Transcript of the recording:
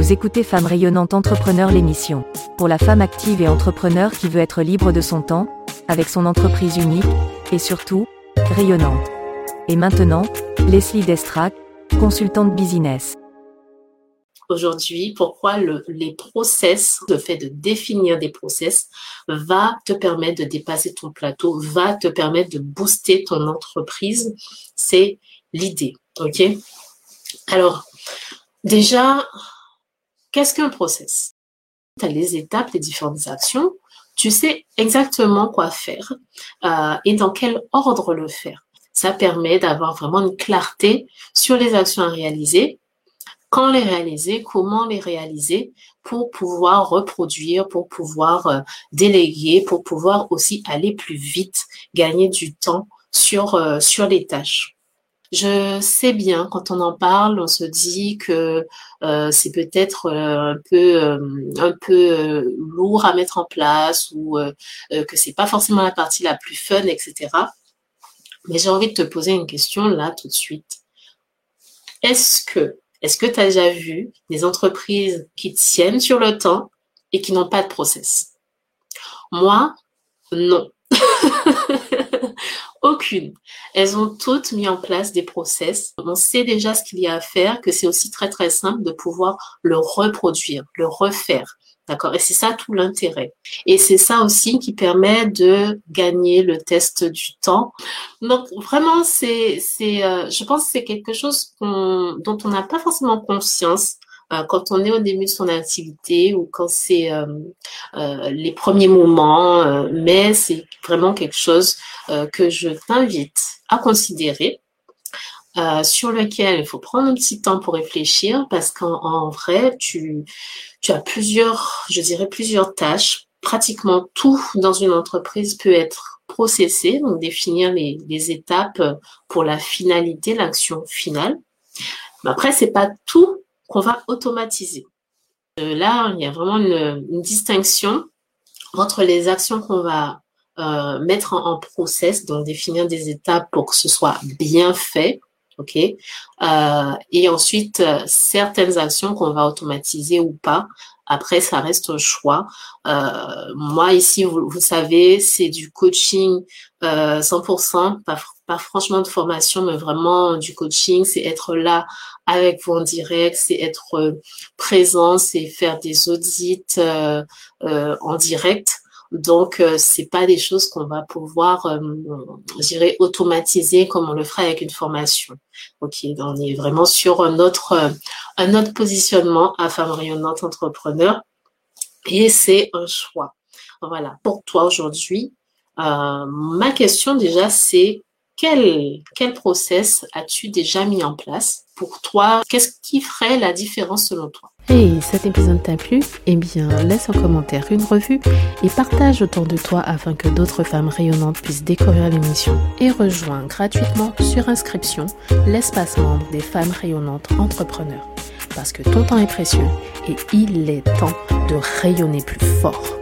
Vous écoutez Femme rayonnante entrepreneur l'émission. Pour la femme active et entrepreneur qui veut être libre de son temps, avec son entreprise unique, et surtout, rayonnante. Et maintenant, Leslie Destrac, consultante business. Aujourd'hui, pourquoi le, les process, le fait de définir des process, va te permettre de dépasser ton plateau, va te permettre de booster ton entreprise? C'est l'idée. OK? Alors, déjà, qu'est-ce qu'un process? Tu as les étapes, les différentes actions. Tu sais exactement quoi faire euh, et dans quel ordre le faire. Ça permet d'avoir vraiment une clarté sur les actions à réaliser, quand les réaliser, comment les réaliser pour pouvoir reproduire, pour pouvoir euh, déléguer, pour pouvoir aussi aller plus vite, gagner du temps sur, euh, sur les tâches. Je sais bien, quand on en parle, on se dit que euh, c'est peut-être euh, un peu euh, un peu lourd à mettre en place ou que c'est pas forcément la partie la plus fun, etc. Mais j'ai envie de te poser une question là tout de suite. Est-ce que est-ce que tu as déjà vu des entreprises qui tiennent sur le temps et qui n'ont pas de process? Moi, non. Aucune. Elles ont toutes mis en place des process. On sait déjà ce qu'il y a à faire, que c'est aussi très très simple de pouvoir le reproduire, le refaire. D'accord? Et c'est ça tout l'intérêt. Et c'est ça aussi qui permet de gagner le test du temps. Donc vraiment, c'est, c'est, euh, je pense que c'est quelque chose dont on n'a pas forcément conscience quand on est au début de son activité ou quand c'est euh, euh, les premiers moments, mais c'est vraiment quelque chose que je t'invite à considérer. sur lequel il faut prendre un petit temps pour réfléchir parce qu'en vrai, tu, tu as plusieurs, je dirais plusieurs tâches. Pratiquement tout dans une entreprise peut être processé, donc définir les, les étapes pour la finalité, l'action finale. Mais après, c'est pas tout qu'on va automatiser. Euh, là, il y a vraiment une, distinction entre les actions qu'on va euh, mettre en, process, donc définir des étapes pour que ce soit bien fait, euh, et ensuite certaines actions qu'on va automatiser ou pas. Après, ça reste un choix. moi ici, vous, vous savez, c'est du coaching 100%, pas, pas franchement de formation, mais vraiment du coaching. C'est être là avec vous en direct, c'est être euh, présent, c'est faire des audits euh, euh, en direct. Donc, c'est pas des choses qu'on va pouvoir, je dirais, automatiser comme on le ferait avec une formation. Ok, on est vraiment sur un un autre positionnement à femme rayonnante entrepreneur, et c'est un choix. Voilà. Pour toi aujourd'hui, ma question déjà, c'est quel, quel process as-tu déjà mis en place pour toi? Qu'est-ce qui ferait la différence selon toi? Hey, cet épisode t'a plu? Eh bien, laisse un commentaire, une revue et partage autour de toi afin que d'autres femmes rayonnantes puissent découvrir l'émission. Et rejoins gratuitement sur inscription l'espace membre des femmes rayonnantes entrepreneurs. Parce que ton temps est précieux et il est temps de rayonner plus fort.